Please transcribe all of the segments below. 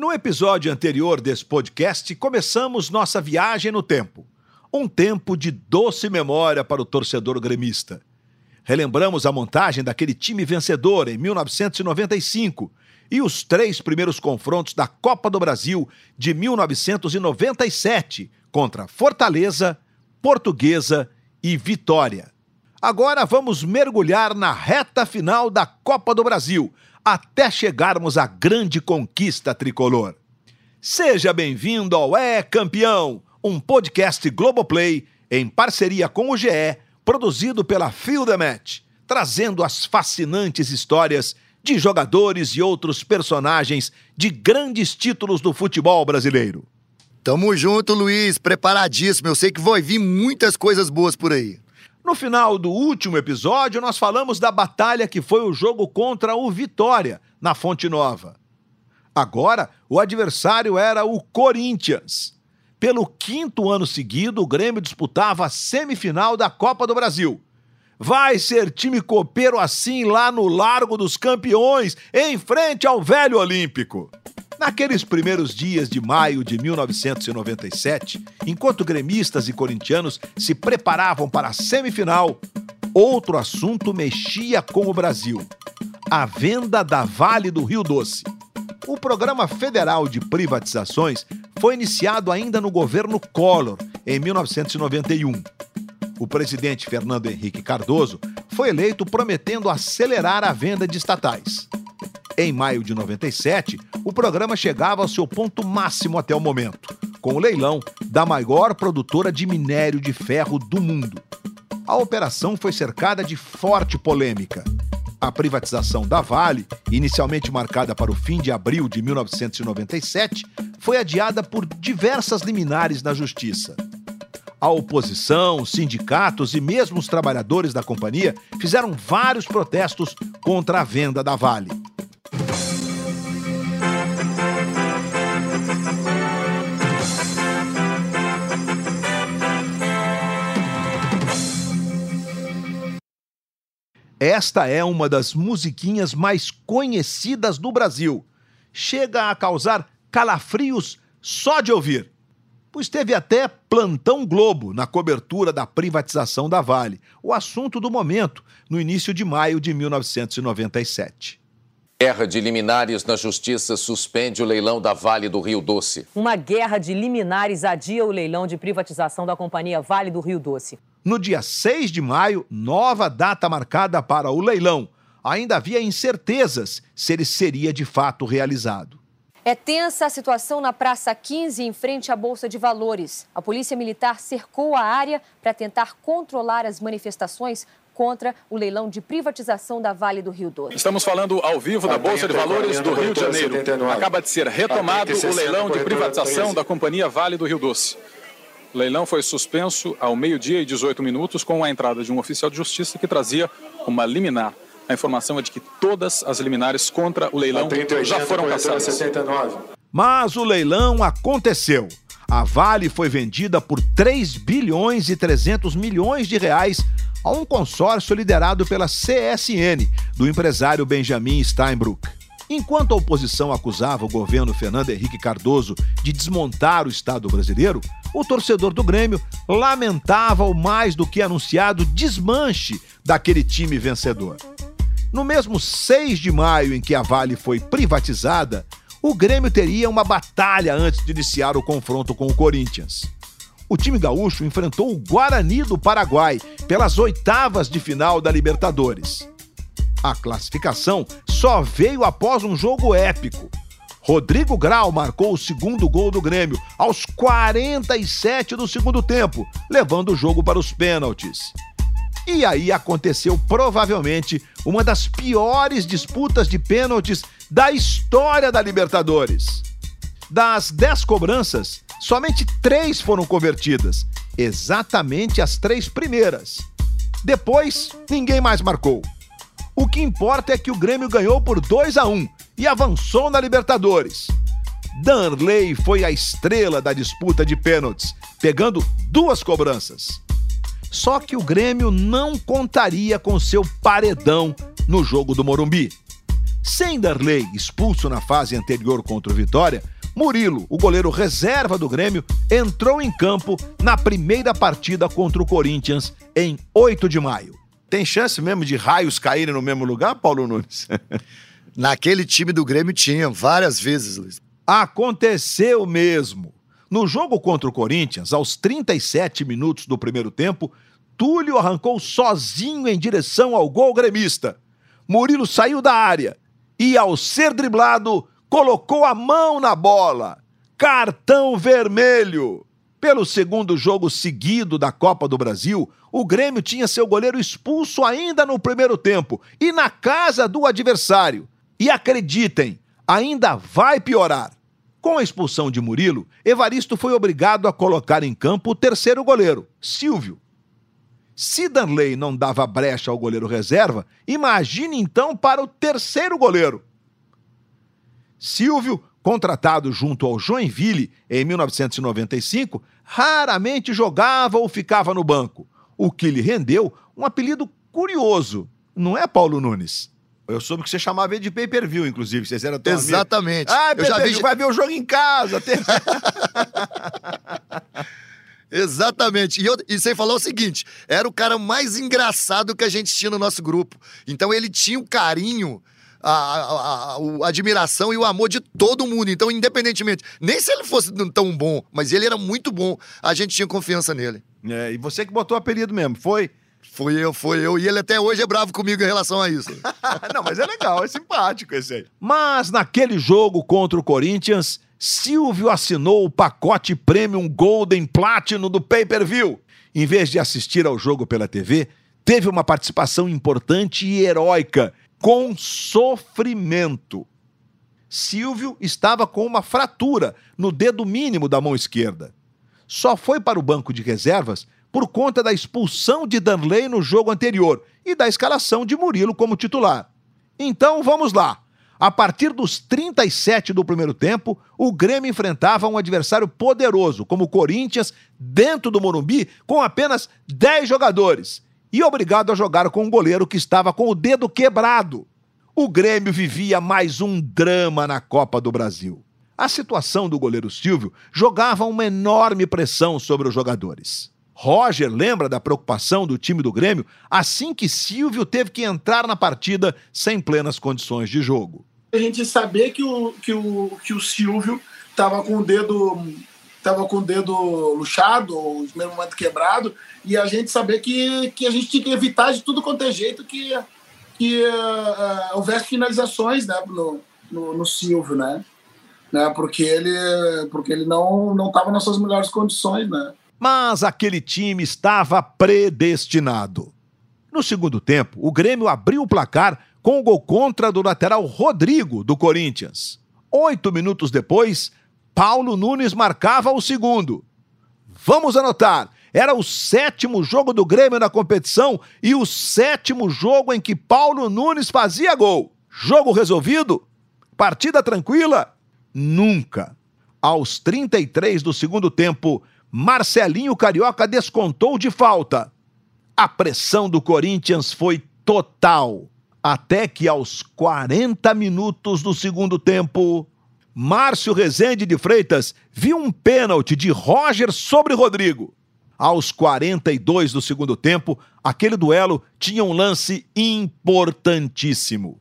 No episódio anterior desse podcast, começamos nossa viagem no tempo. Um tempo de doce memória para o torcedor gremista. Relembramos a montagem daquele time vencedor em 1995 e os três primeiros confrontos da Copa do Brasil de 1997 contra Fortaleza, Portuguesa e Vitória. Agora vamos mergulhar na reta final da Copa do Brasil, até chegarmos à grande conquista tricolor. Seja bem-vindo ao É Campeão, um podcast Globoplay em parceria com o GE, produzido pela Field Match, trazendo as fascinantes histórias de jogadores e outros personagens de grandes títulos do futebol brasileiro. Tamo junto, Luiz, preparadíssimo. Eu sei que vai vir muitas coisas boas por aí. No final do último episódio, nós falamos da batalha que foi o jogo contra o Vitória, na Fonte Nova. Agora, o adversário era o Corinthians. Pelo quinto ano seguido, o Grêmio disputava a semifinal da Copa do Brasil. Vai ser time copeiro assim lá no Largo dos Campeões, em frente ao Velho Olímpico. Naqueles primeiros dias de maio de 1997, enquanto gremistas e corintianos se preparavam para a semifinal, outro assunto mexia com o Brasil: a venda da Vale do Rio Doce. O Programa Federal de Privatizações foi iniciado ainda no governo Collor, em 1991. O presidente Fernando Henrique Cardoso foi eleito prometendo acelerar a venda de estatais. Em maio de 97, o programa chegava ao seu ponto máximo até o momento, com o leilão da maior produtora de minério de ferro do mundo. A operação foi cercada de forte polêmica. A privatização da Vale, inicialmente marcada para o fim de abril de 1997, foi adiada por diversas liminares na Justiça. A oposição, sindicatos e mesmo os trabalhadores da companhia fizeram vários protestos contra a venda da Vale. Esta é uma das musiquinhas mais conhecidas do Brasil. Chega a causar calafrios só de ouvir. Pois teve até plantão Globo na cobertura da privatização da Vale, o assunto do momento, no início de maio de 1997. Guerra de liminares na Justiça suspende o leilão da Vale do Rio Doce. Uma guerra de liminares adia o leilão de privatização da companhia Vale do Rio Doce. No dia 6 de maio, nova data marcada para o leilão. Ainda havia incertezas se ele seria de fato realizado. É tensa a situação na Praça 15, em frente à Bolsa de Valores. A Polícia Militar cercou a área para tentar controlar as manifestações contra o leilão de privatização da Vale do Rio Doce. Estamos falando ao vivo da Bolsa de Valores do Rio de Janeiro. Acaba de ser retomado o leilão de privatização da Companhia Vale do Rio Doce. O leilão foi suspenso ao meio-dia e 18 minutos com a entrada de um oficial de justiça que trazia uma liminar. A informação é de que todas as liminares contra o leilão já foram passadas. Mas o leilão aconteceu. A Vale foi vendida por 3 bilhões e 300 milhões de reais a um consórcio liderado pela CSN, do empresário Benjamin Steinbrück. Enquanto a oposição acusava o governo Fernando Henrique Cardoso de desmontar o Estado brasileiro, o torcedor do Grêmio lamentava o mais do que anunciado desmanche daquele time vencedor. No mesmo 6 de maio em que a Vale foi privatizada, o Grêmio teria uma batalha antes de iniciar o confronto com o Corinthians. O time gaúcho enfrentou o Guarani do Paraguai pelas oitavas de final da Libertadores. A classificação só veio após um jogo épico. Rodrigo Grau marcou o segundo gol do Grêmio aos 47 do segundo tempo, levando o jogo para os pênaltis. E aí aconteceu provavelmente uma das piores disputas de pênaltis da história da Libertadores. Das 10 cobranças, somente três foram convertidas, exatamente as três primeiras. Depois, ninguém mais marcou. O que importa é que o Grêmio ganhou por 2 a 1 e avançou na Libertadores. Danley foi a estrela da disputa de pênaltis, pegando duas cobranças. Só que o Grêmio não contaria com seu paredão no jogo do Morumbi. Sem Darley expulso na fase anterior contra o Vitória, Murilo, o goleiro reserva do Grêmio, entrou em campo na primeira partida contra o Corinthians em 8 de maio. Tem chance mesmo de raios caírem no mesmo lugar, Paulo Nunes? Naquele time do Grêmio tinha várias vezes, Luiz. Aconteceu mesmo. No jogo contra o Corinthians, aos 37 minutos do primeiro tempo, Túlio arrancou sozinho em direção ao gol gremista. Murilo saiu da área e, ao ser driblado, colocou a mão na bola. Cartão vermelho. Pelo segundo jogo seguido da Copa do Brasil, o Grêmio tinha seu goleiro expulso ainda no primeiro tempo e na casa do adversário. E acreditem, ainda vai piorar. Com a expulsão de Murilo, Evaristo foi obrigado a colocar em campo o terceiro goleiro, Silvio. Se Danley não dava brecha ao goleiro reserva, imagine então para o terceiro goleiro. Silvio, contratado junto ao Joinville em 1995, raramente jogava ou ficava no banco, o que lhe rendeu um apelido curioso, não é, Paulo Nunes? Eu soube que você chamava ele de pay-per-view, inclusive. Vocês eram tão Exatamente. Ah, eu já vi... vai ver o jogo em casa. Exatamente. E, eu, e você falou o seguinte: era o cara mais engraçado que a gente tinha no nosso grupo. Então ele tinha o carinho. A, a, a, a, admiração e o amor de todo mundo. Então, independentemente, nem se ele fosse tão bom, mas ele era muito bom, a gente tinha confiança nele. É, e você que botou o apelido mesmo, foi? Fui eu, foi eu. E ele até hoje é bravo comigo em relação a isso. Não, mas é legal, é simpático esse aí. Mas naquele jogo contra o Corinthians, Silvio assinou o pacote Premium Golden Platinum do pay-per-view. Em vez de assistir ao jogo pela TV, teve uma participação importante e heróica, com sofrimento. Silvio estava com uma fratura no dedo mínimo da mão esquerda. Só foi para o banco de reservas por conta da expulsão de Danley no jogo anterior e da escalação de Murilo como titular. Então vamos lá. A partir dos 37 do primeiro tempo, o Grêmio enfrentava um adversário poderoso, como o Corinthians, dentro do Morumbi, com apenas 10 jogadores, e obrigado a jogar com um goleiro que estava com o dedo quebrado. O Grêmio vivia mais um drama na Copa do Brasil. A situação do goleiro Silvio jogava uma enorme pressão sobre os jogadores. Roger lembra da preocupação do time do Grêmio assim que Silvio teve que entrar na partida sem plenas condições de jogo a gente saber que o, que o, que o Silvio estava com o dedo tava com o dedo luxado, ou mesmo momento quebrado, e a gente saber que, que a gente tinha que evitar de tudo quanto é jeito que, que uh, houvesse finalizações né, no, no, no, Silvio, né? né? Porque ele, porque ele não estava nas suas melhores condições, né? Mas aquele time estava predestinado. No segundo tempo, o Grêmio abriu o placar com o gol contra do lateral Rodrigo, do Corinthians. Oito minutos depois, Paulo Nunes marcava o segundo. Vamos anotar, era o sétimo jogo do Grêmio na competição e o sétimo jogo em que Paulo Nunes fazia gol. Jogo resolvido? Partida tranquila? Nunca. Aos 33 do segundo tempo, Marcelinho Carioca descontou de falta. A pressão do Corinthians foi total até que aos 40 minutos do segundo tempo, Márcio Rezende de Freitas viu um pênalti de Roger sobre Rodrigo. Aos 42 do segundo tempo, aquele duelo tinha um lance importantíssimo.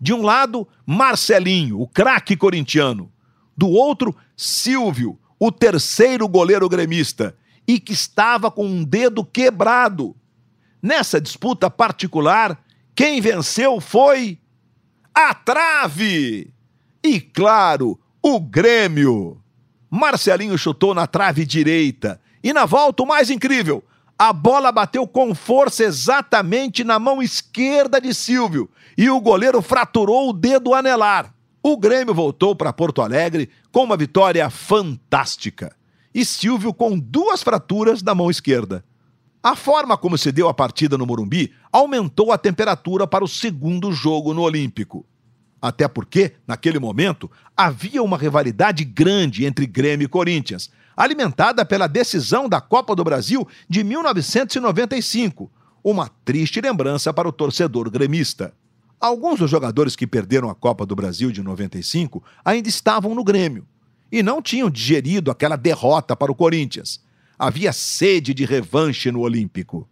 De um lado, Marcelinho, o craque corintiano. Do outro, Silvio, o terceiro goleiro gremista, e que estava com um dedo quebrado. Nessa disputa particular, quem venceu foi a trave! E claro, o Grêmio. Marcelinho chutou na trave direita e na volta o mais incrível, a bola bateu com força exatamente na mão esquerda de Silvio e o goleiro fraturou o dedo anelar. O Grêmio voltou para Porto Alegre com uma vitória fantástica. E Silvio com duas fraturas na mão esquerda. A forma como se deu a partida no Morumbi aumentou a temperatura para o segundo jogo no Olímpico. Até porque, naquele momento, havia uma rivalidade grande entre Grêmio e Corinthians, alimentada pela decisão da Copa do Brasil de 1995, uma triste lembrança para o torcedor gremista. Alguns dos jogadores que perderam a Copa do Brasil de 95 ainda estavam no Grêmio e não tinham digerido aquela derrota para o Corinthians. Havia sede de revanche no Olímpico.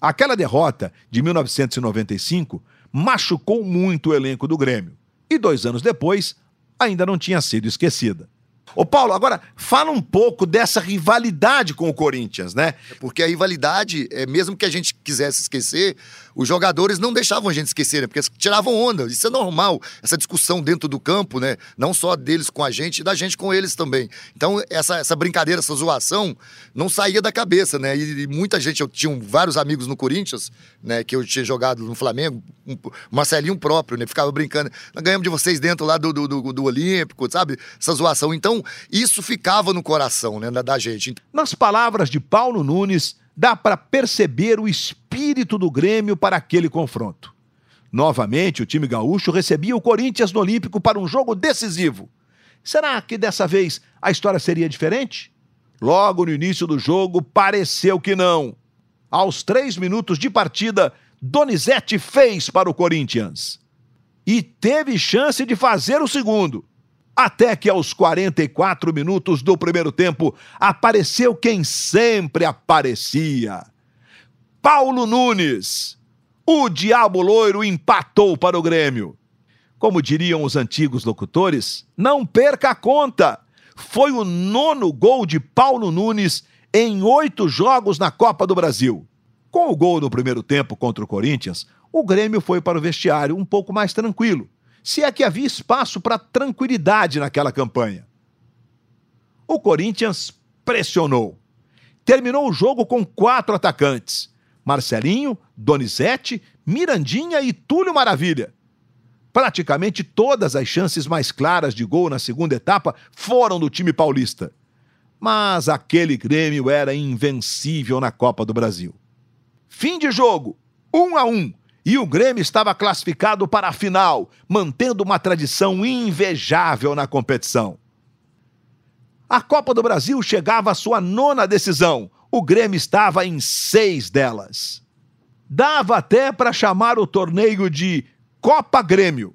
Aquela derrota de 1995 machucou muito o elenco do Grêmio e dois anos depois ainda não tinha sido esquecida. Ô Paulo, agora fala um pouco dessa rivalidade com o Corinthians, né? Porque a rivalidade, é, mesmo que a gente quisesse esquecer, os jogadores não deixavam a gente esquecer, né? porque tiravam onda. Isso é normal, essa discussão dentro do campo, né? Não só deles com a gente, e da gente com eles também. Então, essa, essa brincadeira, essa zoação, não saía da cabeça, né? E, e muita gente, eu tinha vários amigos no Corinthians, né? Que eu tinha jogado no Flamengo, um, Marcelinho próprio, né? Ficava brincando. Ganhamos de vocês dentro lá do, do, do, do Olímpico, sabe? Essa zoação. Então, isso ficava no coração, né? Da, da gente. Nas palavras de Paulo Nunes dá para perceber o espírito do Grêmio para aquele confronto. Novamente, o time gaúcho recebia o Corinthians no Olímpico para um jogo decisivo. Será que dessa vez a história seria diferente? Logo no início do jogo, pareceu que não. Aos três minutos de partida, Donizete fez para o Corinthians. E teve chance de fazer o segundo. Até que aos 44 minutos do primeiro tempo apareceu quem sempre aparecia: Paulo Nunes. O Diabo Loiro empatou para o Grêmio. Como diriam os antigos locutores, não perca a conta. Foi o nono gol de Paulo Nunes em oito jogos na Copa do Brasil. Com o gol no primeiro tempo contra o Corinthians, o Grêmio foi para o vestiário um pouco mais tranquilo se é que havia espaço para tranquilidade naquela campanha. O Corinthians pressionou. Terminou o jogo com quatro atacantes: Marcelinho, Donizete, Mirandinha e Túlio Maravilha. Praticamente todas as chances mais claras de gol na segunda etapa foram do time paulista. Mas aquele Grêmio era invencível na Copa do Brasil. Fim de jogo, um a um e o Grêmio estava classificado para a final, mantendo uma tradição invejável na competição. A Copa do Brasil chegava à sua nona decisão. O Grêmio estava em seis delas. Dava até para chamar o torneio de Copa Grêmio.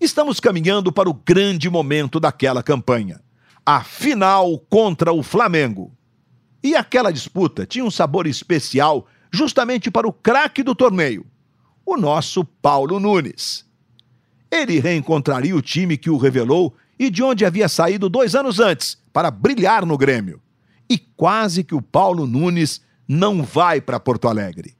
Estamos caminhando para o grande momento daquela campanha a final contra o Flamengo. E aquela disputa tinha um sabor especial justamente para o craque do torneio, o nosso Paulo Nunes. Ele reencontraria o time que o revelou e de onde havia saído dois anos antes para brilhar no Grêmio. E quase que o Paulo Nunes não vai para Porto Alegre.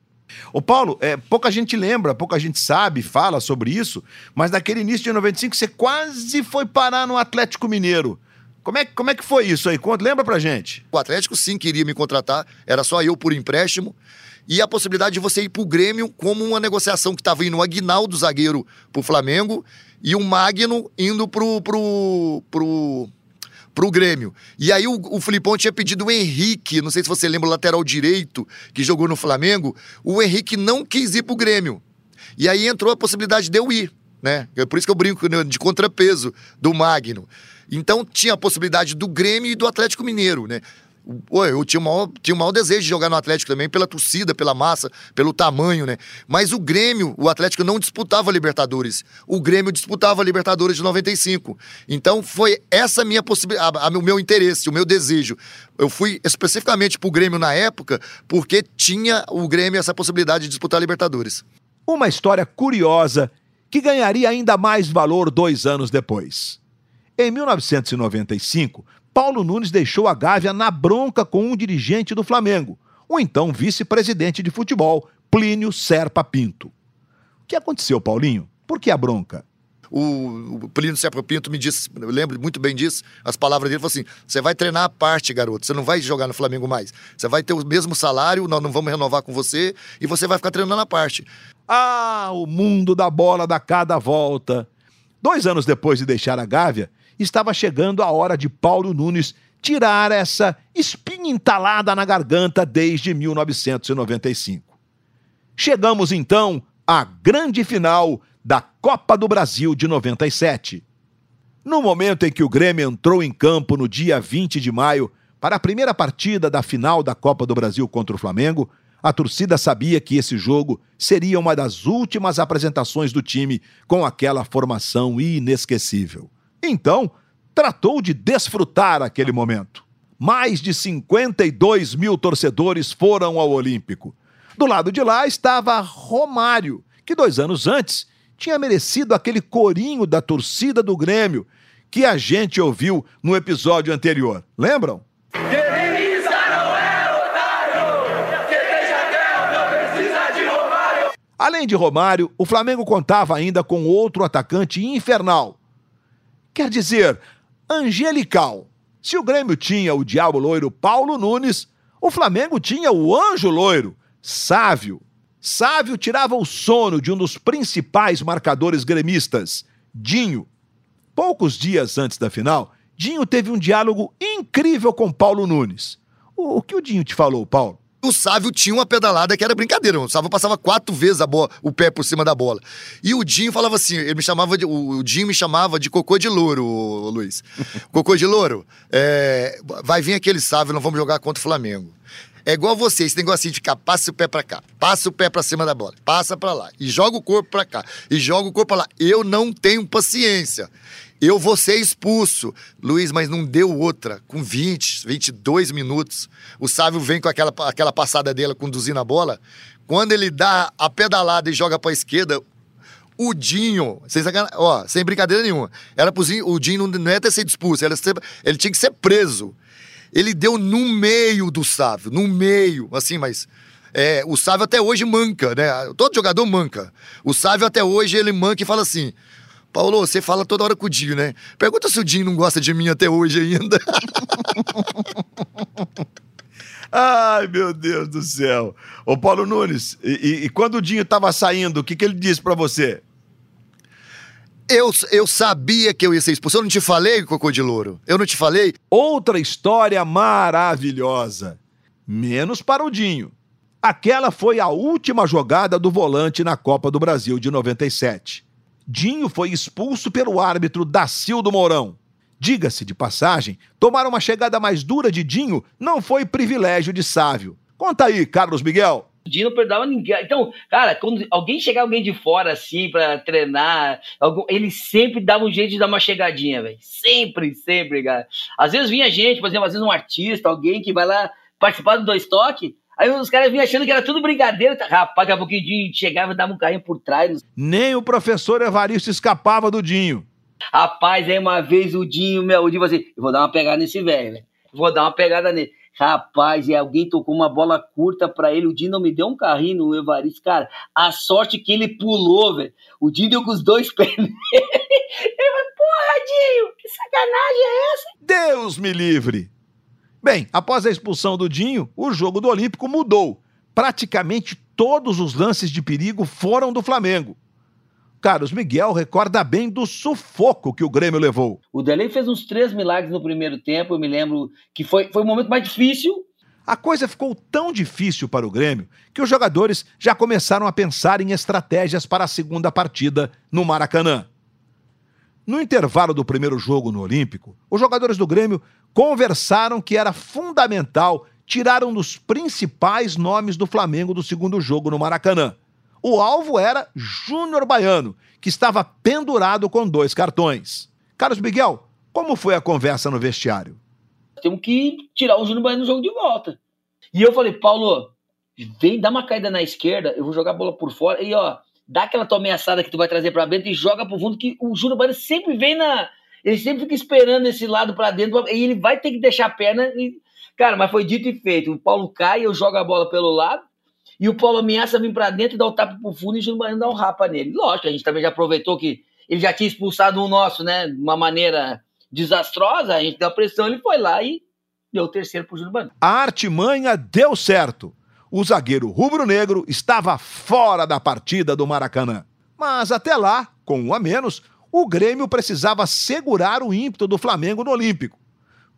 O Paulo, é, pouca gente lembra, pouca gente sabe, fala sobre isso, mas naquele início de 95 você quase foi parar no Atlético Mineiro. Como é, como é que foi isso aí? Lembra pra gente? O Atlético sim queria me contratar, era só eu por empréstimo e a possibilidade de você ir para o Grêmio como uma negociação que estava indo o Aguinaldo, zagueiro, para o Flamengo, e o Magno indo pro, pro, pro, pro Grêmio. E aí o, o Filipão tinha pedido o Henrique, não sei se você lembra, o lateral direito, que jogou no Flamengo. O Henrique não quis ir pro Grêmio. E aí entrou a possibilidade de eu ir, né? É por isso que eu brinco né, de contrapeso do Magno. Então tinha a possibilidade do Grêmio e do Atlético Mineiro, né? Eu tinha o, maior, tinha o maior desejo de jogar no Atlético também, pela torcida, pela massa, pelo tamanho, né? Mas o Grêmio, o Atlético não disputava Libertadores. O Grêmio disputava Libertadores de 95. Então foi essa minha possibilidade, o meu interesse, o meu desejo. Eu fui especificamente pro Grêmio na época, porque tinha o Grêmio essa possibilidade de disputar Libertadores. Uma história curiosa que ganharia ainda mais valor dois anos depois. Em 1995, Paulo Nunes deixou a Gávea na bronca com um dirigente do Flamengo, o então vice-presidente de futebol, Plínio Serpa Pinto. O que aconteceu, Paulinho? Por que a bronca? O, o Plínio Serpa Pinto me disse, eu lembro muito bem disso, as palavras dele, falou assim: você vai treinar a parte, garoto, você não vai jogar no Flamengo mais. Você vai ter o mesmo salário, nós não vamos renovar com você e você vai ficar treinando a parte. Ah, o mundo da bola dá cada volta. Dois anos depois de deixar a Gávea, estava chegando a hora de Paulo Nunes tirar essa espinha entalada na garganta desde 1995. Chegamos então à grande final da Copa do Brasil de 97. No momento em que o Grêmio entrou em campo no dia 20 de maio para a primeira partida da final da Copa do Brasil contra o Flamengo, A torcida sabia que esse jogo seria uma das últimas apresentações do time com aquela formação inesquecível. Então, tratou de desfrutar aquele momento. Mais de 52 mil torcedores foram ao Olímpico. Do lado de lá estava Romário, que dois anos antes tinha merecido aquele corinho da torcida do Grêmio que a gente ouviu no episódio anterior. Lembram? Além de Romário, o Flamengo contava ainda com outro atacante infernal. Quer dizer, angelical. Se o Grêmio tinha o diabo loiro Paulo Nunes, o Flamengo tinha o anjo loiro, Sávio. Sávio tirava o sono de um dos principais marcadores gremistas, Dinho. Poucos dias antes da final, Dinho teve um diálogo incrível com Paulo Nunes. O, o que o Dinho te falou, Paulo? O Sávio tinha uma pedalada que era brincadeira. O Sávio passava quatro vezes a bola, o pé por cima da bola. E o Dinho falava assim: ele me chamava de, o Dinho me chamava de cocô de louro, Luiz. cocô de louro, é, vai vir aquele Sávio, nós vamos jogar contra o Flamengo. É igual você, esse negócio de ficar, passa o pé para cá, passa o pé para cima da bola, passa para lá, e joga o corpo para cá, e joga o corpo para lá. Eu não tenho paciência. Eu vou ser expulso. Luiz, mas não deu outra. Com 20, 22 minutos, o Sávio vem com aquela, aquela passada dele conduzindo a bola. Quando ele dá a pedalada e joga para a esquerda, o Dinho, sem, ó, sem brincadeira nenhuma, era pro Dinho, o Dinho não, não ia ter sido expulso, ele, ele tinha que ser preso. Ele deu no meio do Sávio, no meio, assim, mas é, o Sávio até hoje manca, né? Todo jogador manca. O Sávio até hoje ele manca e fala assim: Paulo, você fala toda hora com o Dinho, né? Pergunta se o Dinho não gosta de mim até hoje ainda. Ai, meu Deus do céu. Ô, Paulo Nunes, e, e, quando o Dinho estava saindo, o que, que ele disse para você? Eu, eu sabia que eu ia ser expulso. Eu não te falei, Cocô de Louro? Eu não te falei? Outra história maravilhosa. Menos para o Dinho. Aquela foi a última jogada do volante na Copa do Brasil de 97. Dinho foi expulso pelo árbitro Dacildo Mourão. Diga-se de passagem, tomar uma chegada mais dura de Dinho não foi privilégio de Sávio. Conta aí, Carlos Miguel. Dinho não perdoava ninguém. Então, cara, quando alguém chegar alguém de fora assim para treinar, ele sempre dava um jeito de dar uma chegadinha, velho. Sempre, sempre, cara. Às vezes vinha gente, por exemplo, às vezes um artista, alguém que vai lá participar do dois toques, Aí os caras vinham achando que era tudo brincadeira. Rapaz, daqui a pouquinho chegava e dava um carrinho por trás. Nem o professor Evaristo escapava do Dinho. Rapaz, aí uma vez o Dinho, meu, o Dinho falou assim: eu vou dar uma pegada nesse velho, velho. Vou dar uma pegada nele. Rapaz, e alguém tocou uma bola curta para ele. O Dinho não me deu um carrinho no Evaristo. Cara, a sorte que ele pulou, velho. O Dinho deu com os dois pés nele. Ele falou: porra, Dinho, que sacanagem é essa? Deus me livre. Bem, após a expulsão do Dinho, o jogo do Olímpico mudou. Praticamente todos os lances de perigo foram do Flamengo. Carlos Miguel recorda bem do sufoco que o Grêmio levou. O Delei fez uns três milagres no primeiro tempo, eu me lembro que foi, foi o momento mais difícil. A coisa ficou tão difícil para o Grêmio que os jogadores já começaram a pensar em estratégias para a segunda partida no Maracanã. No intervalo do primeiro jogo no Olímpico, os jogadores do Grêmio conversaram que era fundamental tirar um dos principais nomes do Flamengo do segundo jogo no Maracanã. O alvo era Júnior Baiano, que estava pendurado com dois cartões. Carlos Miguel, como foi a conversa no vestiário? Temos que tirar o Júnior Baiano no jogo de volta. E eu falei, Paulo, vem dar uma caída na esquerda, eu vou jogar a bola por fora. E ó, dá aquela tua ameaçada que tu vai trazer para dentro e joga pro fundo, que o Júnior Baiano sempre vem na. Ele sempre fica esperando esse lado para dentro, e ele vai ter que deixar a perna. E... Cara, mas foi dito e feito. O Paulo cai, eu jogo a bola pelo lado, e o Paulo ameaça vir para dentro e dá o tapa pro fundo e o Júnior Baiano dá um rapa nele. Lógico, a gente também já aproveitou que ele já tinha expulsado o nosso, né? De uma maneira desastrosa, a gente deu a pressão, ele foi lá e deu o terceiro pro Júnior Baiano. A artimanha deu certo o zagueiro rubro-negro estava fora da partida do Maracanã. Mas até lá, com um a menos, o Grêmio precisava segurar o ímpeto do Flamengo no Olímpico.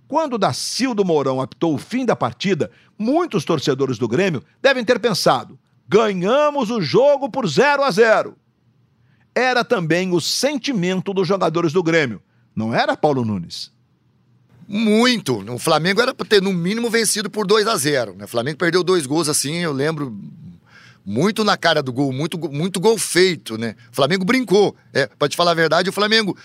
Quando Dacildo Mourão apitou o fim da partida, muitos torcedores do Grêmio devem ter pensado: ganhamos o jogo por 0 a 0. Era também o sentimento dos jogadores do Grêmio, não era, Paulo Nunes? Muito. O Flamengo era para ter, no mínimo, vencido por 2 a 0 né? O Flamengo perdeu dois gols assim, eu lembro muito na cara do gol, muito, muito gol feito, né? O Flamengo brincou. É, pra te falar a verdade, o Flamengo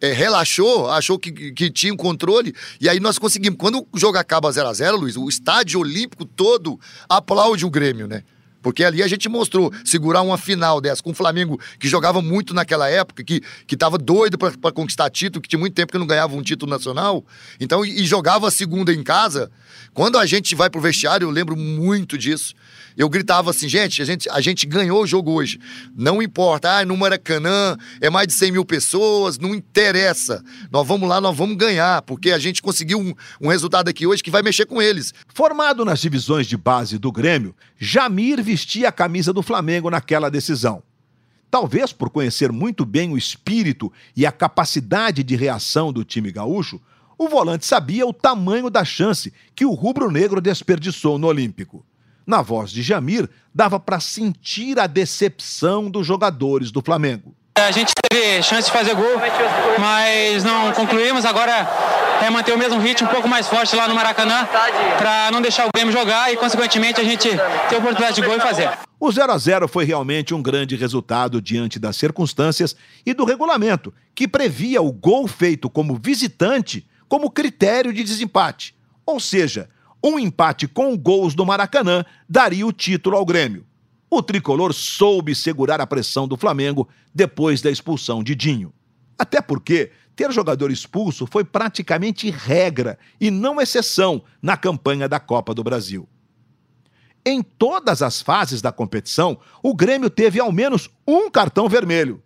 é, relaxou, achou que, que tinha um controle, e aí nós conseguimos. Quando o jogo acaba 0 a 0 Luiz, o estádio olímpico todo aplaude o Grêmio, né? Porque ali a gente mostrou segurar uma final dessa com o Flamengo, que jogava muito naquela época, que, que tava doido para conquistar título, que tinha muito tempo que não ganhava um título nacional. Então, e, e jogava a segunda em casa. Quando a gente vai pro vestiário, eu lembro muito disso. Eu gritava assim, gente, a gente, a gente ganhou o jogo hoje. Não importa, ah, no Maracanã é mais de 100 mil pessoas, não interessa. Nós vamos lá, nós vamos ganhar, porque a gente conseguiu um, um resultado aqui hoje que vai mexer com eles. Formado nas divisões de base do Grêmio, Jamir vestia a camisa do Flamengo naquela decisão. Talvez por conhecer muito bem o espírito e a capacidade de reação do time gaúcho, o volante sabia o tamanho da chance que o rubro-negro desperdiçou no Olímpico. Na voz de Jamir, dava para sentir a decepção dos jogadores do Flamengo. A gente teve chance de fazer gol, mas não concluímos. Agora é manter o mesmo ritmo, um pouco mais forte lá no Maracanã, para não deixar o Grêmio jogar e, consequentemente, a gente ter oportunidade de gol e fazer. O 0 a 0 foi realmente um grande resultado diante das circunstâncias e do regulamento, que previa o gol feito como visitante como critério de desempate. Ou seja, um empate com gols do Maracanã daria o título ao Grêmio. O tricolor soube segurar a pressão do Flamengo depois da expulsão de Dinho. Até porque ter jogador expulso foi praticamente regra e não exceção na campanha da Copa do Brasil. Em todas as fases da competição, o Grêmio teve ao menos um cartão vermelho.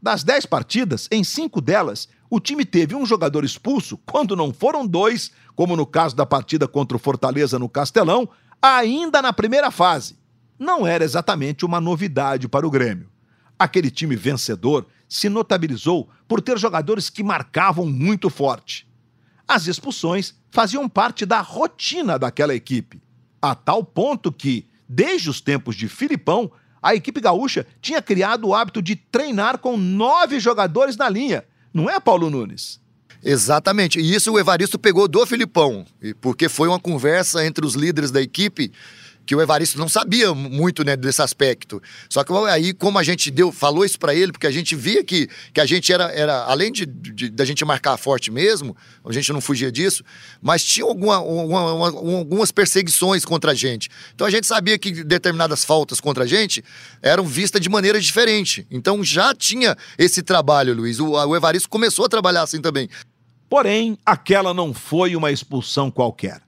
Das dez partidas, em cinco delas, o time teve um jogador expulso, quando não foram dois, como no caso da partida contra o Fortaleza no Castelão, ainda na primeira fase. Não era exatamente uma novidade para o Grêmio. Aquele time vencedor se notabilizou por ter jogadores que marcavam muito forte. As expulsões faziam parte da rotina daquela equipe, a tal ponto que, desde os tempos de Filipão, a equipe gaúcha tinha criado o hábito de treinar com nove jogadores na linha não é Paulo Nunes? Exatamente. E isso o Evaristo pegou do Filipão, porque foi uma conversa entre os líderes da equipe que o Evaristo não sabia muito né, desse aspecto. Só que aí, como a gente deu, falou isso para ele, porque a gente via que, que a gente era, era além de, de, da gente marcar forte mesmo, a gente não fugia disso, mas tinha alguma, uma, uma, algumas perseguições contra a gente. Então a gente sabia que determinadas faltas contra a gente eram vistas de maneira diferente. Então já tinha esse trabalho, Luiz. O, o Evaristo começou a trabalhar assim também. Porém, aquela não foi uma expulsão qualquer.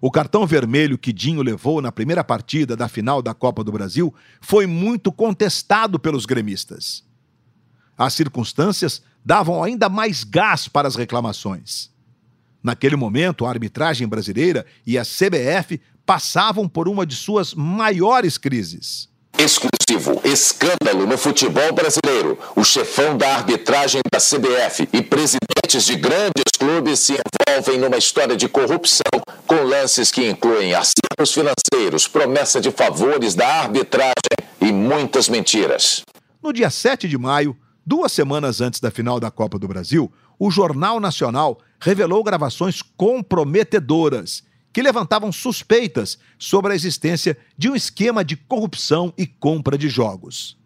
O cartão vermelho que Dinho levou na primeira partida da final da Copa do Brasil foi muito contestado pelos gremistas. As circunstâncias davam ainda mais gás para as reclamações. Naquele momento, a arbitragem brasileira e a CBF passavam por uma de suas maiores crises. Exclusivo escândalo no futebol brasileiro. O chefão da arbitragem da CBF e presidentes de grandes clubes se envolvem numa história de corrupção com lances que incluem acertos financeiros, promessa de favores da arbitragem e muitas mentiras. No dia 7 de maio, duas semanas antes da final da Copa do Brasil, o Jornal Nacional revelou gravações comprometedoras que levantavam suspeitas sobre a existência de um esquema de corrupção e compra de jogos.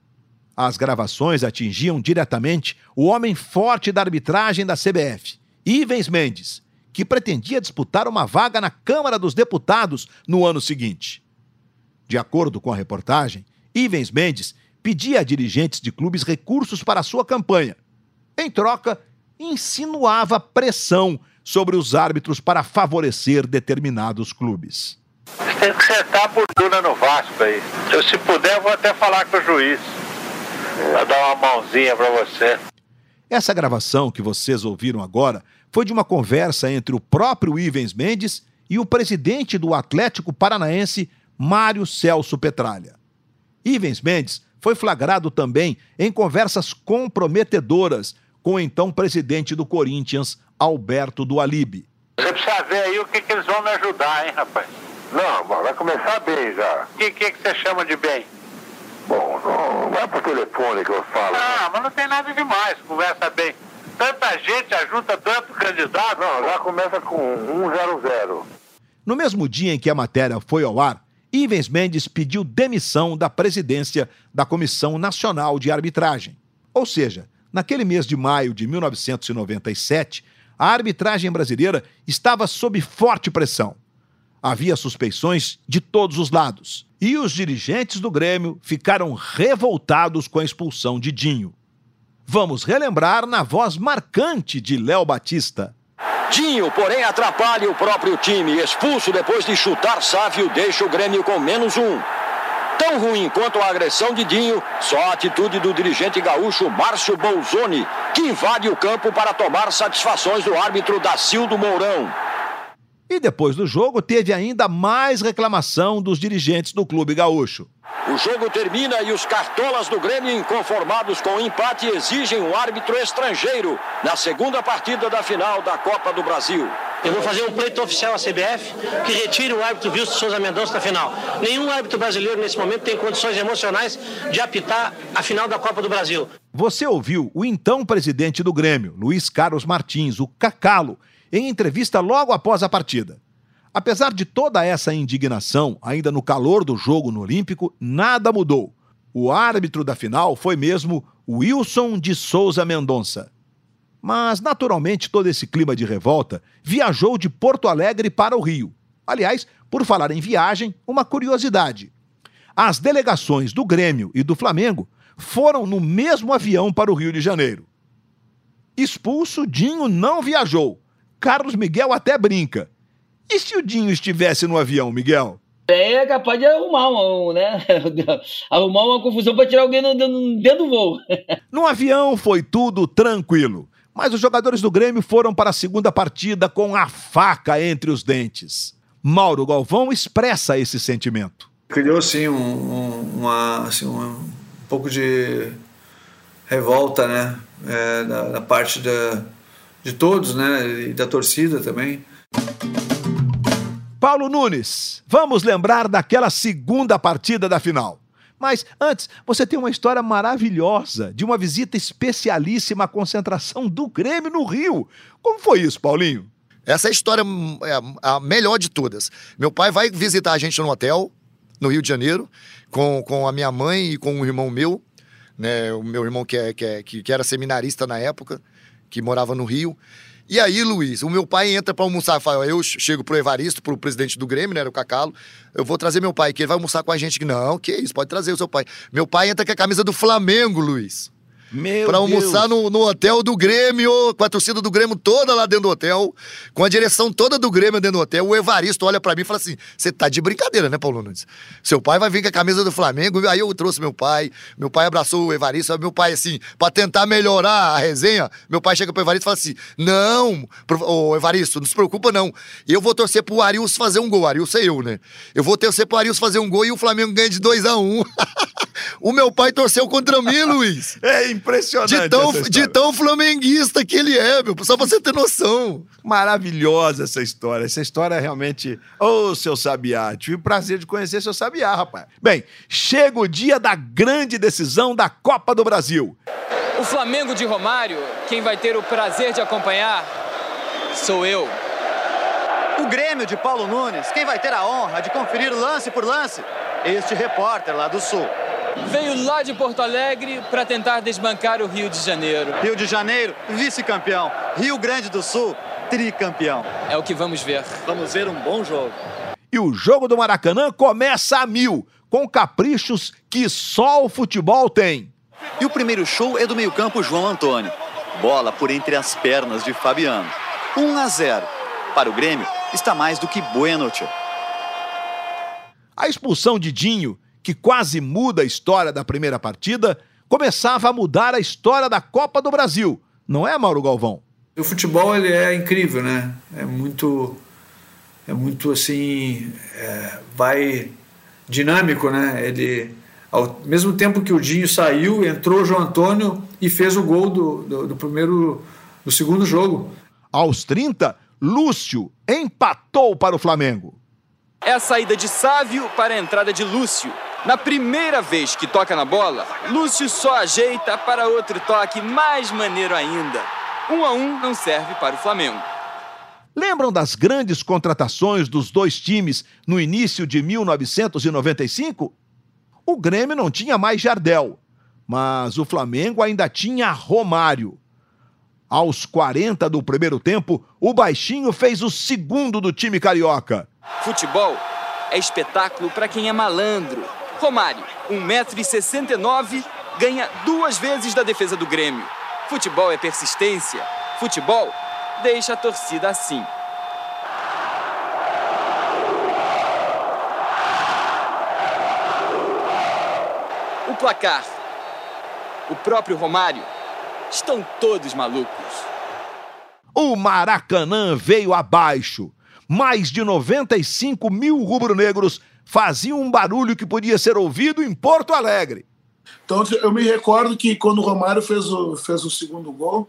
As gravações atingiam diretamente o homem forte da arbitragem da CBF, Ivens Mendes, que pretendia disputar uma vaga na Câmara dos Deputados no ano seguinte. De acordo com a reportagem, Ivens Mendes pedia a dirigentes de clubes recursos para sua campanha. Em troca, insinuava pressão sobre os árbitros para favorecer determinados clubes. Tem que sentar por duna no Vasco aí. Eu, se puder, vou até falar com o juiz. Para dar uma mãozinha para você. Essa gravação que vocês ouviram agora foi de uma conversa entre o próprio Ivens Mendes e o presidente do Atlético Paranaense, Mário Celso Petralha. Ivens Mendes foi flagrado também em conversas comprometedoras com o então presidente do Corinthians, Alberto do Alibe. Você precisa ver aí o que, que eles vão me ajudar, hein, rapaz? Não, vai começar bem já. O que, que, que você chama de bem? Bom, não, não é por telefone que eu falo. Ah, mas não tem nada demais, conversa bem. Tanta gente ajunta tanto candidato. Não, já começa com 100. No mesmo dia em que a matéria foi ao ar, Ivens Mendes pediu demissão da presidência da Comissão Nacional de Arbitragem. Ou seja, naquele mês de maio de 1997, a arbitragem brasileira estava sob forte pressão. Havia suspeições de todos os lados. E os dirigentes do Grêmio ficaram revoltados com a expulsão de Dinho. Vamos relembrar na voz marcante de Léo Batista. Dinho, porém, atrapalha o próprio time. Expulso depois de chutar Sávio, deixa o Grêmio com menos um. Tão ruim quanto a agressão de Dinho, só a atitude do dirigente gaúcho Márcio Bolzoni, que invade o campo para tomar satisfações do árbitro Dacildo Mourão. E depois do jogo, teve ainda mais reclamação dos dirigentes do clube gaúcho. O jogo termina e os cartolas do Grêmio, inconformados com o empate, exigem um árbitro estrangeiro na segunda partida da final da Copa do Brasil. Eu vou fazer um pleito oficial à CBF que retire o árbitro Wilson Souza Mendonça da final. Nenhum árbitro brasileiro nesse momento tem condições emocionais de apitar a final da Copa do Brasil. Você ouviu o então presidente do Grêmio, Luiz Carlos Martins, o Cacalo, em entrevista logo após a partida. Apesar de toda essa indignação, ainda no calor do jogo no Olímpico, nada mudou. O árbitro da final foi mesmo Wilson de Souza Mendonça. Mas, naturalmente, todo esse clima de revolta viajou de Porto Alegre para o Rio. Aliás, por falar em viagem, uma curiosidade. As delegações do Grêmio e do Flamengo foram no mesmo avião para o Rio de Janeiro. Expulso, Dinho não viajou. Carlos Miguel até brinca. E se o Dinho estivesse no avião, Miguel? É capaz de arrumar uma, né? arrumar uma confusão para tirar alguém dentro do voo. no avião foi tudo tranquilo. Mas os jogadores do Grêmio foram para a segunda partida com a faca entre os dentes. Mauro Galvão expressa esse sentimento. Criou sim um, um, uma, assim, um pouco de revolta, né? É, da, da, parte da, de todos, né? E da torcida também. Paulo Nunes, vamos lembrar daquela segunda partida da final. Mas antes, você tem uma história maravilhosa de uma visita especialíssima à concentração do Grêmio no Rio. Como foi isso, Paulinho? Essa é a história é a melhor de todas. Meu pai vai visitar a gente no hotel, no Rio de Janeiro, com, com a minha mãe e com um irmão meu, né? O meu irmão que, é, que, é, que, que era seminarista na época, que morava no Rio. E aí, Luiz, o meu pai entra para almoçar. Fala, eu chego pro Evaristo, pro presidente do Grêmio, né? Era o Cacalo. Eu vou trazer meu pai, que ele vai almoçar com a gente. Não, que isso, pode trazer o seu pai. Meu pai entra com a camisa do Flamengo, Luiz. Meu pra almoçar no, no, hotel do Grêmio, com a torcida do Grêmio toda lá dentro do hotel, com a direção toda do Grêmio dentro do hotel. O Evaristo olha para mim e fala assim: Você tá de brincadeira, né, Paulo Nunes? Seu pai vai vir com a camisa do Flamengo. Aí eu trouxe meu pai, meu pai abraçou o Evaristo. Meu pai, assim, para tentar melhorar a resenha, meu pai chega pro Evaristo e fala assim: Não, ô Evaristo, não se preocupa não. Eu vou torcer pro Arius fazer um gol. O Arius é eu, né? Eu vou torcer pro Arius fazer um gol e o Flamengo ganha de 2 a 1 um. o meu pai torceu contra mim, Luiz. É impressionante. De tão, de tão flamenguista que ele é, meu. Só pra você ter noção. Maravilhosa essa história. Essa história é realmente. Ô, oh, seu Sabiá. Tive o prazer de conhecer seu Sabiá, rapaz. Bem, chega o dia da grande decisão da Copa do Brasil. O Flamengo de Romário, quem vai ter o prazer de acompanhar sou eu. O Grêmio de Paulo Nunes, quem vai ter a honra de conferir lance por lance? Este repórter lá do Sul. Veio lá de Porto Alegre para tentar desbancar o Rio de Janeiro. Rio de Janeiro, vice-campeão. Rio Grande do Sul, tricampeão. É o que vamos ver. Vamos ver um bom jogo. E o jogo do Maracanã começa a mil, com caprichos que só o futebol tem. E o primeiro show é do meio-campo João Antônio. Bola por entre as pernas de Fabiano. 1 a 0. Para o Grêmio, está mais do que bueno, tio. A expulsão de Dinho que quase muda a história da primeira partida, começava a mudar a história da Copa do Brasil. Não é, Mauro Galvão? O futebol ele é incrível, né? É muito, é muito assim, é, vai dinâmico, né? Ele, ao mesmo tempo que o Dinho saiu, entrou o João Antônio e fez o gol do, do, do primeiro, do segundo jogo. Aos 30, Lúcio empatou para o Flamengo. É a saída de Sávio para a entrada de Lúcio. Na primeira vez que toca na bola, Lúcio só ajeita para outro toque mais maneiro ainda. Um a um não serve para o Flamengo. Lembram das grandes contratações dos dois times no início de 1995? O Grêmio não tinha mais Jardel, mas o Flamengo ainda tinha Romário. Aos 40 do primeiro tempo, o Baixinho fez o segundo do time carioca. Futebol é espetáculo para quem é malandro. Romário, 1,69m, ganha duas vezes da defesa do Grêmio. Futebol é persistência. Futebol deixa a torcida assim. O placar. O próprio Romário. Estão todos malucos. O Maracanã veio abaixo. Mais de 95 mil rubro-negros faziam um barulho que podia ser ouvido em Porto Alegre. Então eu me recordo que quando o Romário fez o, fez o segundo gol,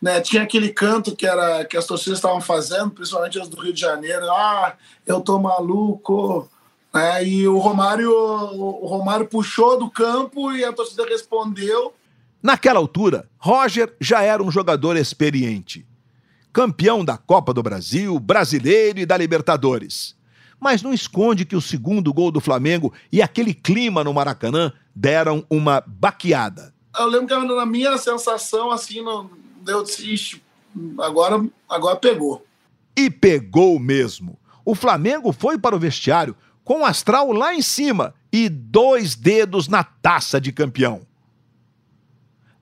né, tinha aquele canto que era que as torcidas estavam fazendo, principalmente as do Rio de Janeiro. Ah, eu tô maluco. É, e o Romário, o Romário puxou do campo e a torcida respondeu. Naquela altura, Roger já era um jogador experiente. Campeão da Copa do Brasil, brasileiro e da Libertadores. Mas não esconde que o segundo gol do Flamengo e aquele clima no Maracanã deram uma baqueada. Eu lembro que na minha sensação, assim, não deu disse, agora, agora pegou. E pegou mesmo. O Flamengo foi para o vestiário com o astral lá em cima e dois dedos na taça de campeão.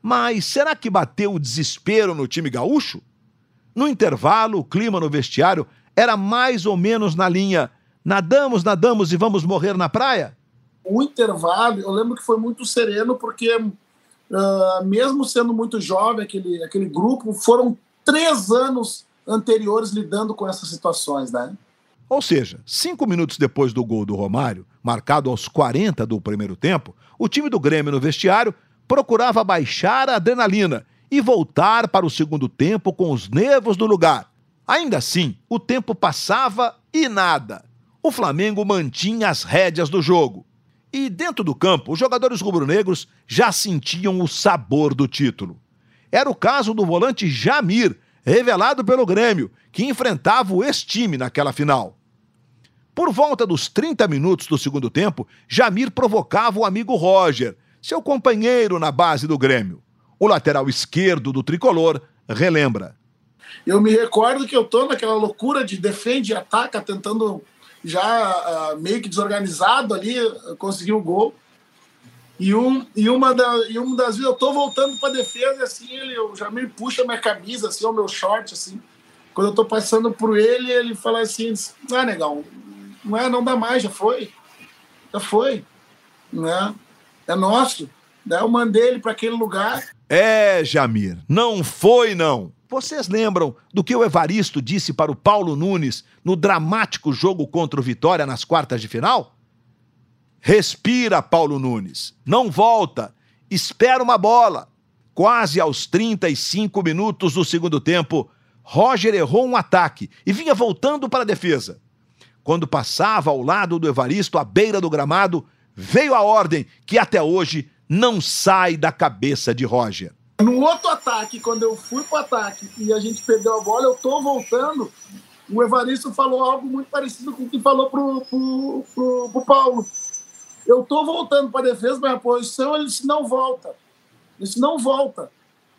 Mas será que bateu o desespero no time gaúcho? No intervalo, o clima no vestiário era mais ou menos na linha: nadamos, nadamos e vamos morrer na praia? O intervalo, eu lembro que foi muito sereno, porque, uh, mesmo sendo muito jovem, aquele, aquele grupo, foram três anos anteriores lidando com essas situações, né? Ou seja, cinco minutos depois do gol do Romário, marcado aos 40 do primeiro tempo, o time do Grêmio no vestiário procurava baixar a adrenalina e voltar para o segundo tempo com os nervos no lugar. Ainda assim, o tempo passava e nada. O Flamengo mantinha as rédeas do jogo. E dentro do campo, os jogadores rubro-negros já sentiam o sabor do título. Era o caso do volante Jamir, revelado pelo Grêmio, que enfrentava o ex-time naquela final. Por volta dos 30 minutos do segundo tempo, Jamir provocava o amigo Roger, seu companheiro na base do Grêmio. O lateral esquerdo do tricolor relembra. Eu me recordo que eu tô naquela loucura de defende e ataca, tentando já uh, meio que desorganizado ali, conseguir o gol. E, um, e, uma da, e uma das vezes eu tô voltando para defesa e assim, ele, o Jamir puxa minha camisa, assim, o meu short, assim. Quando eu tô passando por ele, ele fala assim, ah, negão, não é, não dá mais, já foi. Já foi. Né? É nosso. Daí eu mandei ele para aquele lugar. É, Jamir, não foi não. Vocês lembram do que o Evaristo disse para o Paulo Nunes no dramático jogo contra o Vitória nas quartas de final? Respira, Paulo Nunes. Não volta. Espera uma bola. Quase aos 35 minutos do segundo tempo, Roger errou um ataque e vinha voltando para a defesa. Quando passava ao lado do Evaristo, à beira do gramado, veio a ordem que até hoje não sai da cabeça de Roger. No outro ataque, quando eu fui para o ataque e a gente perdeu a bola, eu tô voltando. O Evaristo falou algo muito parecido com o que falou pro, pro, pro, pro Paulo. Eu tô voltando para a defesa, minha posição, ele disse: não volta. Ele disse: não volta.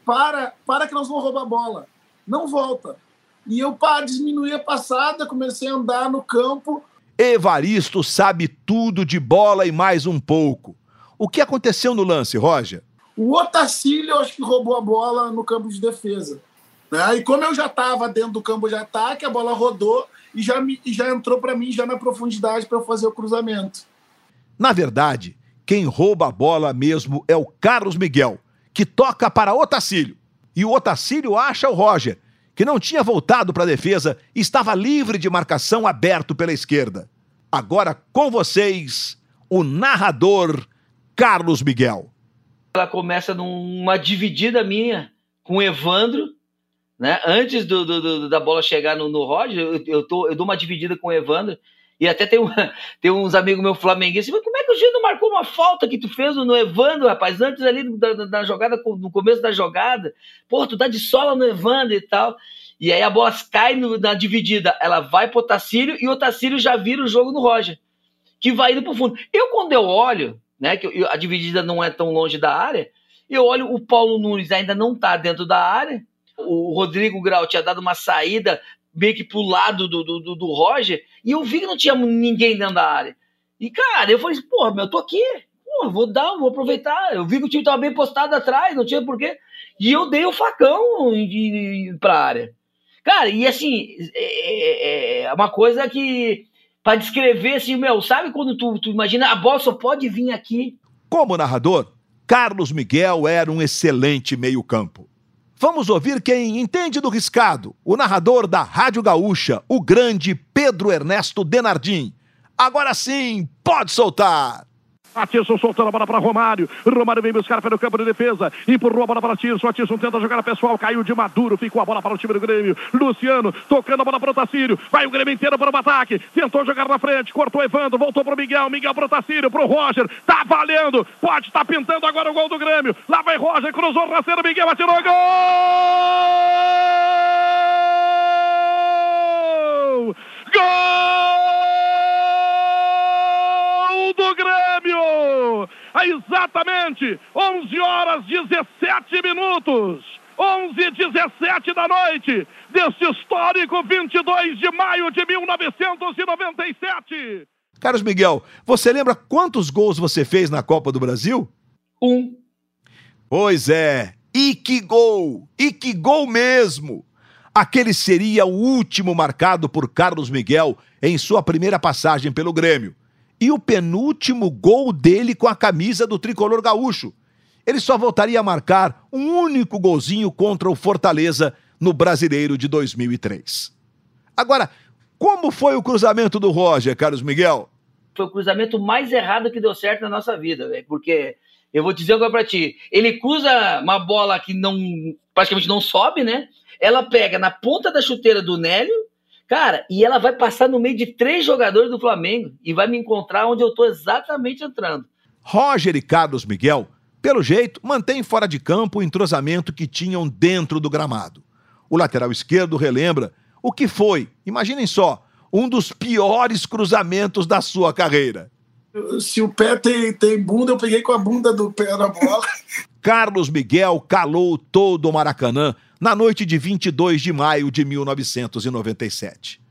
Para, para que nós vamos roubar a bola. Não volta. E eu, para diminuir a passada, comecei a andar no campo. Evaristo sabe tudo de bola e mais um pouco. O que aconteceu no lance, Roger? O Otacílio, acho que roubou a bola no campo de defesa. Né? E como eu já estava dentro do campo de ataque, a bola rodou e já, me, e já entrou para mim já na profundidade para fazer o cruzamento. Na verdade, quem rouba a bola mesmo é o Carlos Miguel, que toca para Otacílio. E o Otacílio acha o Roger, que não tinha voltado para a defesa e estava livre de marcação aberto pela esquerda. Agora com vocês, o narrador Carlos Miguel. Ela começa numa dividida minha com o Evandro, né? Antes do, do, do da bola chegar no, no Roger, eu, eu, tô, eu dou uma dividida com o Evandro. E até tem, um, tem uns amigos meus flamenguistas, mas como é que o não marcou uma falta que tu fez no Evandro, rapaz, antes ali da, da jogada, no começo da jogada? Pô, tu tá de sola no Evandro e tal. E aí a bola cai no, na dividida, ela vai pro Otacílio e o Otacílio já vira o jogo no Roger, que vai indo pro fundo. Eu, quando eu olho, né, que a dividida não é tão longe da área, eu olho o Paulo Nunes ainda não tá dentro da área, o Rodrigo Grau tinha dado uma saída meio que pro lado do, do, do, Roger, e eu vi que não tinha ninguém dentro da área. E, cara, eu falei, porra, meu, eu tô aqui, porra, vou dar, vou aproveitar. Eu vi que o time tava bem postado atrás, não tinha porquê. E eu dei o facão de, de, pra área. Cara, e assim, é, é, é uma coisa que, para descrever, assim, meu, sabe quando tu, tu imagina, a bola só pode vir aqui? Como narrador, Carlos Miguel era um excelente meio-campo. Vamos ouvir quem entende do riscado, o narrador da Rádio Gaúcha, o grande Pedro Ernesto Denardim. Agora sim, pode soltar! Atisson soltando a bola para Romário. Romário vem buscar pelo campo de defesa. Empurrou a bola para Atisson. Atisson tenta jogar pessoal. Caiu de Maduro. Ficou a bola para o time do Grêmio. Luciano tocando a bola para o Tacírio. Vai o Grêmio inteiro para o ataque. Tentou jogar na frente. Cortou Evandro. Voltou para o Miguel. Miguel para o Tacírio. Para o Roger. Tá valendo. Pode estar tá pintando agora o gol do Grêmio. Lá vai Roger. Cruzou o rasteiro. Miguel atirou. Gol! Gol! Do Grêmio! A exatamente 11 horas 17 minutos. 11 e 17 da noite deste histórico 22 de maio de 1997. Carlos Miguel, você lembra quantos gols você fez na Copa do Brasil? Um. Pois é, e que gol! E que gol mesmo! Aquele seria o último marcado por Carlos Miguel em sua primeira passagem pelo Grêmio e o penúltimo gol dele com a camisa do tricolor gaúcho. Ele só voltaria a marcar um único golzinho contra o Fortaleza no Brasileiro de 2003. Agora, como foi o cruzamento do Roger, Carlos Miguel? Foi o cruzamento mais errado que deu certo na nossa vida, velho, porque eu vou dizer agora pra ti, ele cruza uma bola que não praticamente não sobe, né? Ela pega na ponta da chuteira do Nélio Cara, e ela vai passar no meio de três jogadores do Flamengo e vai me encontrar onde eu estou exatamente entrando. Roger e Carlos Miguel, pelo jeito, mantêm fora de campo o entrosamento que tinham dentro do gramado. O lateral esquerdo relembra o que foi, imaginem só, um dos piores cruzamentos da sua carreira. Se o pé tem, tem bunda, eu peguei com a bunda do pé na bola. Carlos Miguel calou todo o Maracanã na noite de 22 de maio de 1997.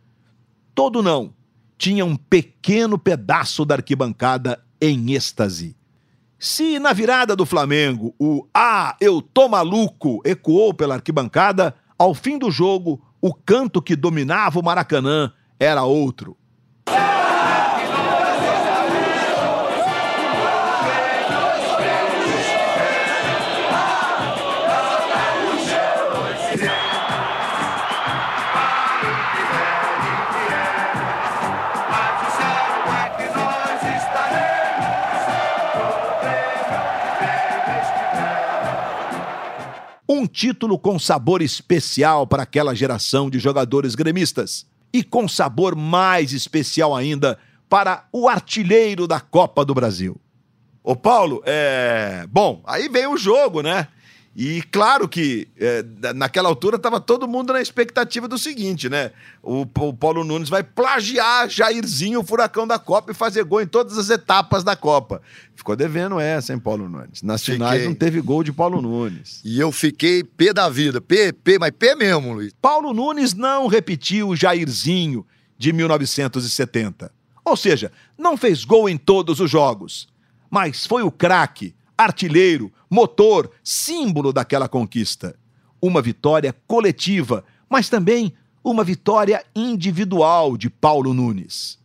Todo não tinha um pequeno pedaço da arquibancada em êxtase. Se na virada do Flamengo o Ah, eu tô maluco ecoou pela arquibancada, ao fim do jogo o canto que dominava o Maracanã era outro. Um título com sabor especial para aquela geração de jogadores gremistas e com sabor mais especial ainda para o artilheiro da Copa do Brasil. Ô Paulo, é. Bom, aí vem o jogo, né? E claro que é, naquela altura estava todo mundo na expectativa do seguinte, né? O, o, Paulo Nunes vai plagiar Jairzinho, o furacão da Copa, e fazer gol em todas as etapas da Copa. Ficou devendo essa, hein, Paulo Nunes? Nas fiquei. finais não teve gol de Paulo Nunes. E eu fiquei pé da vida. P, P, mas P mesmo, Luiz. Paulo Nunes não repetiu o Jairzinho de 1970. Ou seja, não fez gol em todos os jogos. Mas foi o craque artilheiro, motor, símbolo daquela conquista. Uma vitória coletiva, mas também uma vitória individual de Paulo Nunes.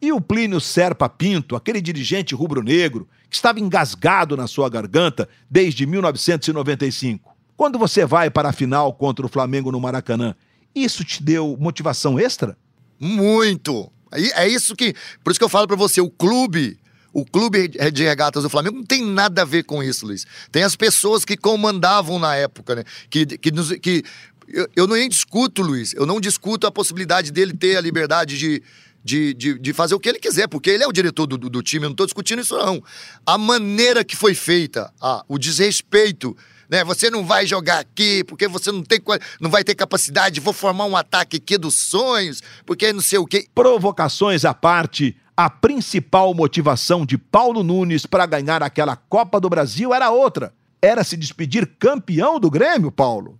E o Plínio Serpa Pinto, aquele dirigente rubro-negro que estava engasgado na sua garganta desde 1995. Quando você vai para a final contra o Flamengo no Maracanã, isso te deu motivação extra? Muito! É isso que. Por isso que eu falo para você, o clube o clube de regatas do Flamengo não tem nada a ver com isso, Luiz. Tem as pessoas que comandavam na época, né? Que, que, que eu, eu nem discuto, Luiz. Eu não discuto a possibilidade dele ter a liberdade de, de, de, de, fazer o que ele quiser, porque ele é o diretor do, do time, eu não estou discutindo isso não. A maneira que foi feita, ah, o desrespeito, né? Você não vai jogar aqui porque você não tem não vai ter capacidade, vou formar um ataque aqui dos sonhos, porque não sei o quê. Provocações à parte, a principal motivação de Paulo Nunes para ganhar aquela Copa do Brasil era outra. Era se despedir campeão do Grêmio, Paulo.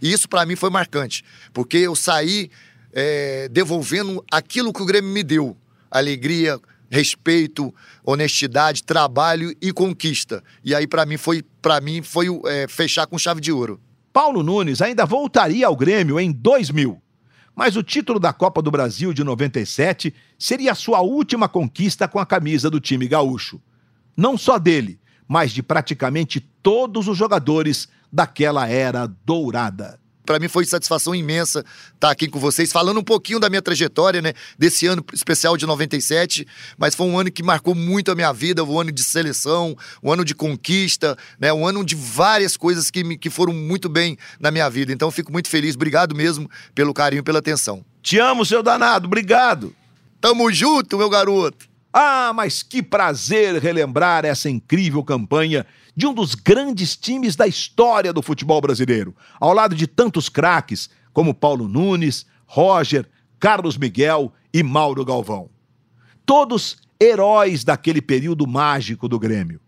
E isso para mim foi marcante, porque eu saí é, devolvendo aquilo que o Grêmio me deu: alegria, respeito, honestidade, trabalho e conquista. E aí para mim foi para mim foi é, fechar com chave de ouro. Paulo Nunes ainda voltaria ao Grêmio em 2000, mas o título da Copa do Brasil de 97 seria a sua última conquista com a camisa do time gaúcho. Não só dele, mas de praticamente todos os jogadores daquela era dourada. Para mim foi satisfação imensa estar tá aqui com vocês, falando um pouquinho da minha trajetória, né? Desse ano especial de 97, mas foi um ano que marcou muito a minha vida, um ano de seleção, um ano de conquista, né? Um ano de várias coisas que, me, que foram muito bem na minha vida. Então fico muito feliz, obrigado mesmo pelo carinho, pela atenção. Te amo, seu danado, obrigado. Tamo junto, meu garoto. Ah, mas que prazer relembrar essa incrível campanha de um dos grandes times da história do futebol brasileiro, ao lado de tantos craques como Paulo Nunes, Roger, Carlos Miguel e Mauro Galvão. Todos heróis daquele período mágico do Grêmio.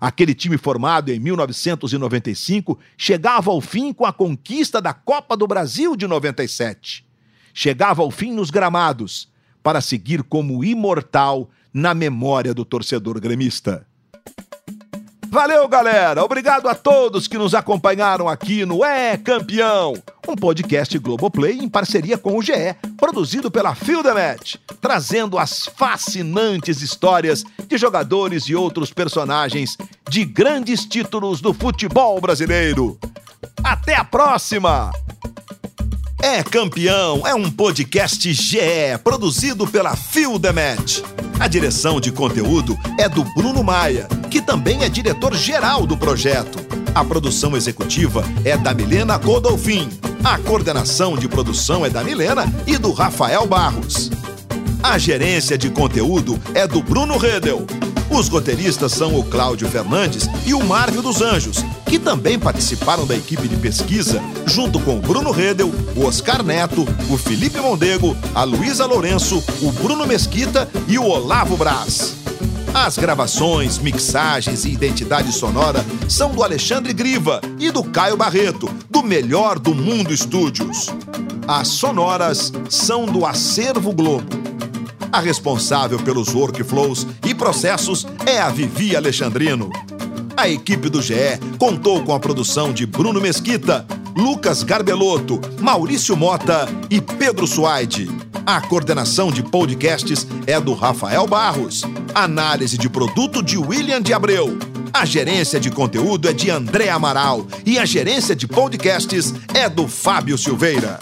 Aquele time formado em 1995 chegava ao fim com a conquista da Copa do Brasil de 97. Chegava ao fim nos gramados, para seguir como imortal na memória do torcedor gremista. Valeu, galera! Obrigado a todos que nos acompanharam aqui no É Campeão, um podcast Globoplay em parceria com o GE, produzido pela Fildemet, trazendo as fascinantes histórias de jogadores e outros personagens de grandes títulos do futebol brasileiro. Até a próxima! É Campeão é um podcast GE produzido pela Fildemet. A direção de conteúdo é do Bruno Maia, que também é diretor-geral do projeto. A produção executiva é da Milena Godolfin. A coordenação de produção é da Milena e do Rafael Barros. A gerência de conteúdo é do Bruno Redel. Os roteiristas são o Cláudio Fernandes e o Márcio dos Anjos, que também participaram da equipe de pesquisa, junto com o Bruno Redel, o Oscar Neto, o Felipe Mondego, a Luísa Lourenço, o Bruno Mesquita e o Olavo Braz. As gravações, mixagens e identidade sonora são do Alexandre Griva e do Caio Barreto, do Melhor do Mundo Estúdios. As sonoras são do Acervo Globo. A responsável pelos workflows e processos é a Vivi Alexandrino. A equipe do GE contou com a produção de Bruno Mesquita, Lucas Garbelotto, Maurício Mota e Pedro Suaide. A coordenação de podcasts é do Rafael Barros. Análise de produto de William de Abreu. A gerência de conteúdo é de André Amaral e a gerência de podcasts é do Fábio Silveira.